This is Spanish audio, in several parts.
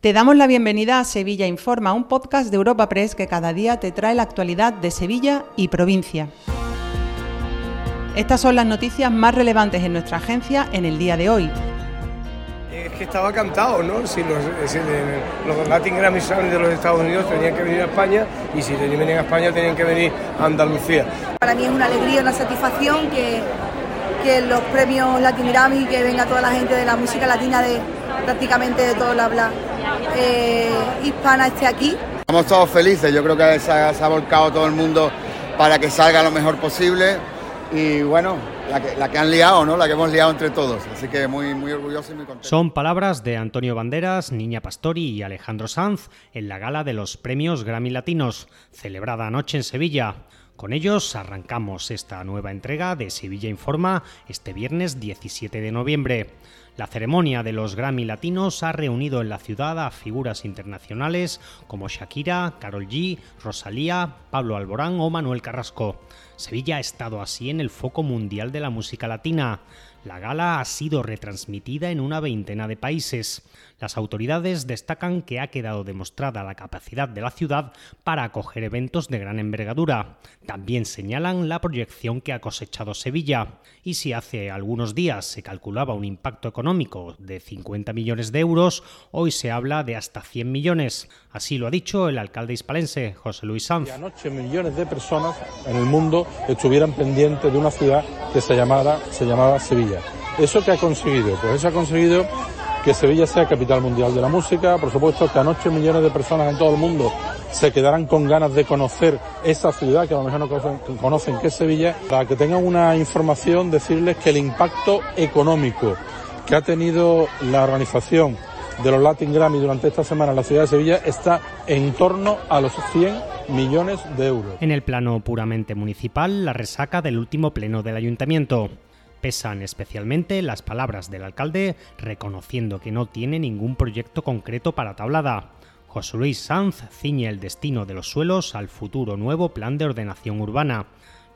Te damos la bienvenida a Sevilla Informa, un podcast de Europa Press que cada día te trae la actualidad de Sevilla y provincia. Estas son las noticias más relevantes en nuestra agencia en el día de hoy. Es que estaba cantado, ¿no? Si los, los Latin Grammy de los Estados Unidos tenían que venir a España y si venían a España tenían que venir a Andalucía. Para mí es una alegría, una satisfacción que, que los premios Latin Grammy, que venga toda la gente de la música latina de prácticamente de todo el habla eh, hispana esté aquí. Estamos todos felices, yo creo que se ha, volcado todo el mundo para que salga lo mejor posible y bueno, la que, han liado, ¿no? La que hemos liado entre todos. Así que muy, muy orgulloso y muy contento. Son palabras de Antonio Banderas, Niña Pastori y Alejandro Sanz en la gala de los premios Grammy Latinos, celebrada anoche en Sevilla. Con ellos arrancamos esta nueva entrega de Sevilla Informa este viernes 17 de noviembre. La ceremonia de los Grammy Latinos ha reunido en la ciudad a figuras internacionales como Shakira, Carol G, Rosalía, Pablo Alborán o Manuel Carrasco. Sevilla ha estado así en el foco mundial de la música latina. La gala ha sido retransmitida en una veintena de países. Las autoridades destacan que ha quedado demostrada la capacidad de la ciudad para acoger eventos de gran envergadura. También señalan la proyección que ha cosechado Sevilla. Y si hace algunos días se calculaba un impacto económico de 50 millones de euros, hoy se habla de hasta 100 millones. Así lo ha dicho el alcalde hispalense, José Luis Sanz. Y anoche millones de personas en el mundo estuvieran pendientes de una ciudad que se llamara, se llamaba Sevilla. ¿Eso qué ha conseguido? Pues eso ha conseguido que Sevilla sea capital mundial de la música, por supuesto que anoche millones de personas en todo el mundo se quedarán con ganas de conocer esa ciudad que a lo mejor no conocen, conocen que es Sevilla, para que tengan una información, decirles que el impacto económico que ha tenido la organización de los Latin Grammy durante esta semana en la ciudad de Sevilla está en torno a los 100 millones de euros. En el plano puramente municipal, la resaca del último pleno del ayuntamiento. Pesan especialmente las palabras del alcalde reconociendo que no tiene ningún proyecto concreto para Tablada. José Luis Sanz ciñe el destino de los suelos al futuro nuevo plan de ordenación urbana.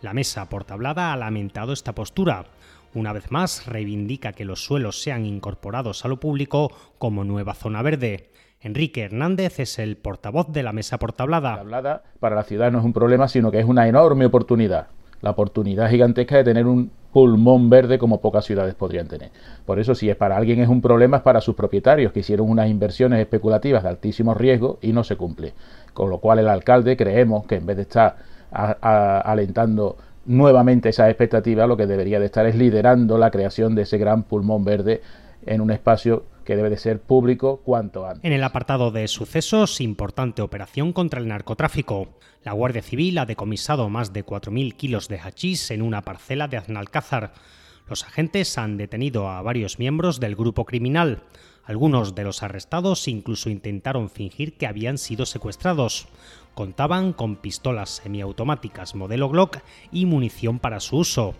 La mesa por Tablada ha lamentado esta postura. Una vez más, reivindica que los suelos sean incorporados a lo público como nueva zona verde. Enrique Hernández es el portavoz de la mesa por Tablada. Tablada para la ciudad no es un problema, sino que es una enorme oportunidad. La oportunidad gigantesca de tener un pulmón verde como pocas ciudades podrían tener. Por eso, si es para alguien es un problema, es para sus propietarios, que hicieron unas inversiones especulativas de altísimo riesgo y no se cumple. Con lo cual el alcalde creemos que en vez de estar alentando nuevamente esa expectativa, lo que debería de estar es liderando la creación de ese gran pulmón verde en un espacio que debe de ser público cuanto antes. En el apartado de sucesos, importante operación contra el narcotráfico. La Guardia Civil ha decomisado más de 4.000 kilos de hachís en una parcela de Aznalcázar. Los agentes han detenido a varios miembros del grupo criminal. Algunos de los arrestados incluso intentaron fingir que habían sido secuestrados. Contaban con pistolas semiautomáticas modelo Glock y munición para su uso.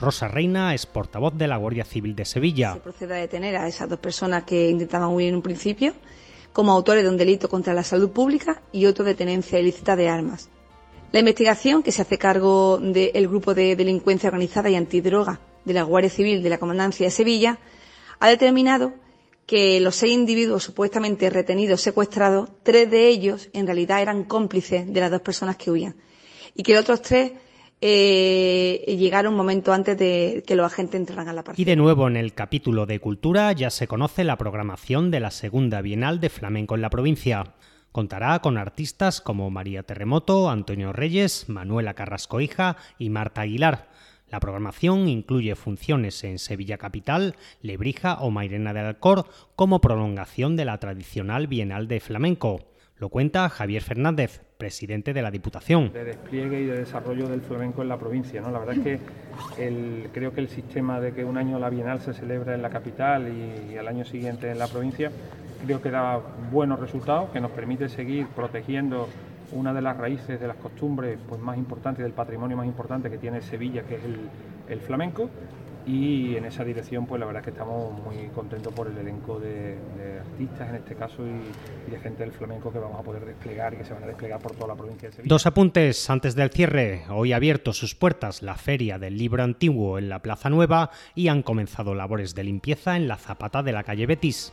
Rosa Reina es portavoz de la Guardia Civil de Sevilla. Se procede a detener a esas dos personas que intentaban huir en un principio como autores de un delito contra la salud pública y otro de tenencia ilícita de armas. La investigación, que se hace cargo del Grupo de Delincuencia Organizada y Antidroga de la Guardia Civil de la Comandancia de Sevilla, ha determinado que los seis individuos supuestamente retenidos, secuestrados, tres de ellos en realidad eran cómplices de las dos personas que huían y que los otros tres eh, llegar un momento antes de que los agentes entraran a la partida. Y de nuevo en el capítulo de Cultura ya se conoce la programación de la segunda Bienal de Flamenco en la provincia. Contará con artistas como María Terremoto, Antonio Reyes, Manuela Carrasco Hija y Marta Aguilar. La programación incluye funciones en Sevilla Capital, Lebrija o Mairena del Alcor como prolongación de la tradicional Bienal de Flamenco. Lo cuenta Javier Fernández, presidente de la Diputación. De despliegue y de desarrollo del flamenco en la provincia. ¿no? La verdad es que creo que el sistema de que un año la Bienal se celebra en la capital y, al año siguiente en la provincia, creo que da buenos resultados, que nos permite seguir protegiendo una de las raíces de las costumbres pues, más importantes, del patrimonio más importante que tiene Sevilla, que es el flamenco, y en esa dirección pues la verdad es que estamos muy contentos por el elenco de, artistas en este caso y, de gente del flamenco que vamos a poder desplegar y que se van a desplegar por toda la provincia de Sevilla. Dos apuntes antes del cierre. Hoy ha abierto sus puertas la Feria del Libro Antiguo en la Plaza Nueva y han comenzado labores de limpieza en la Zapata de la calle Betis.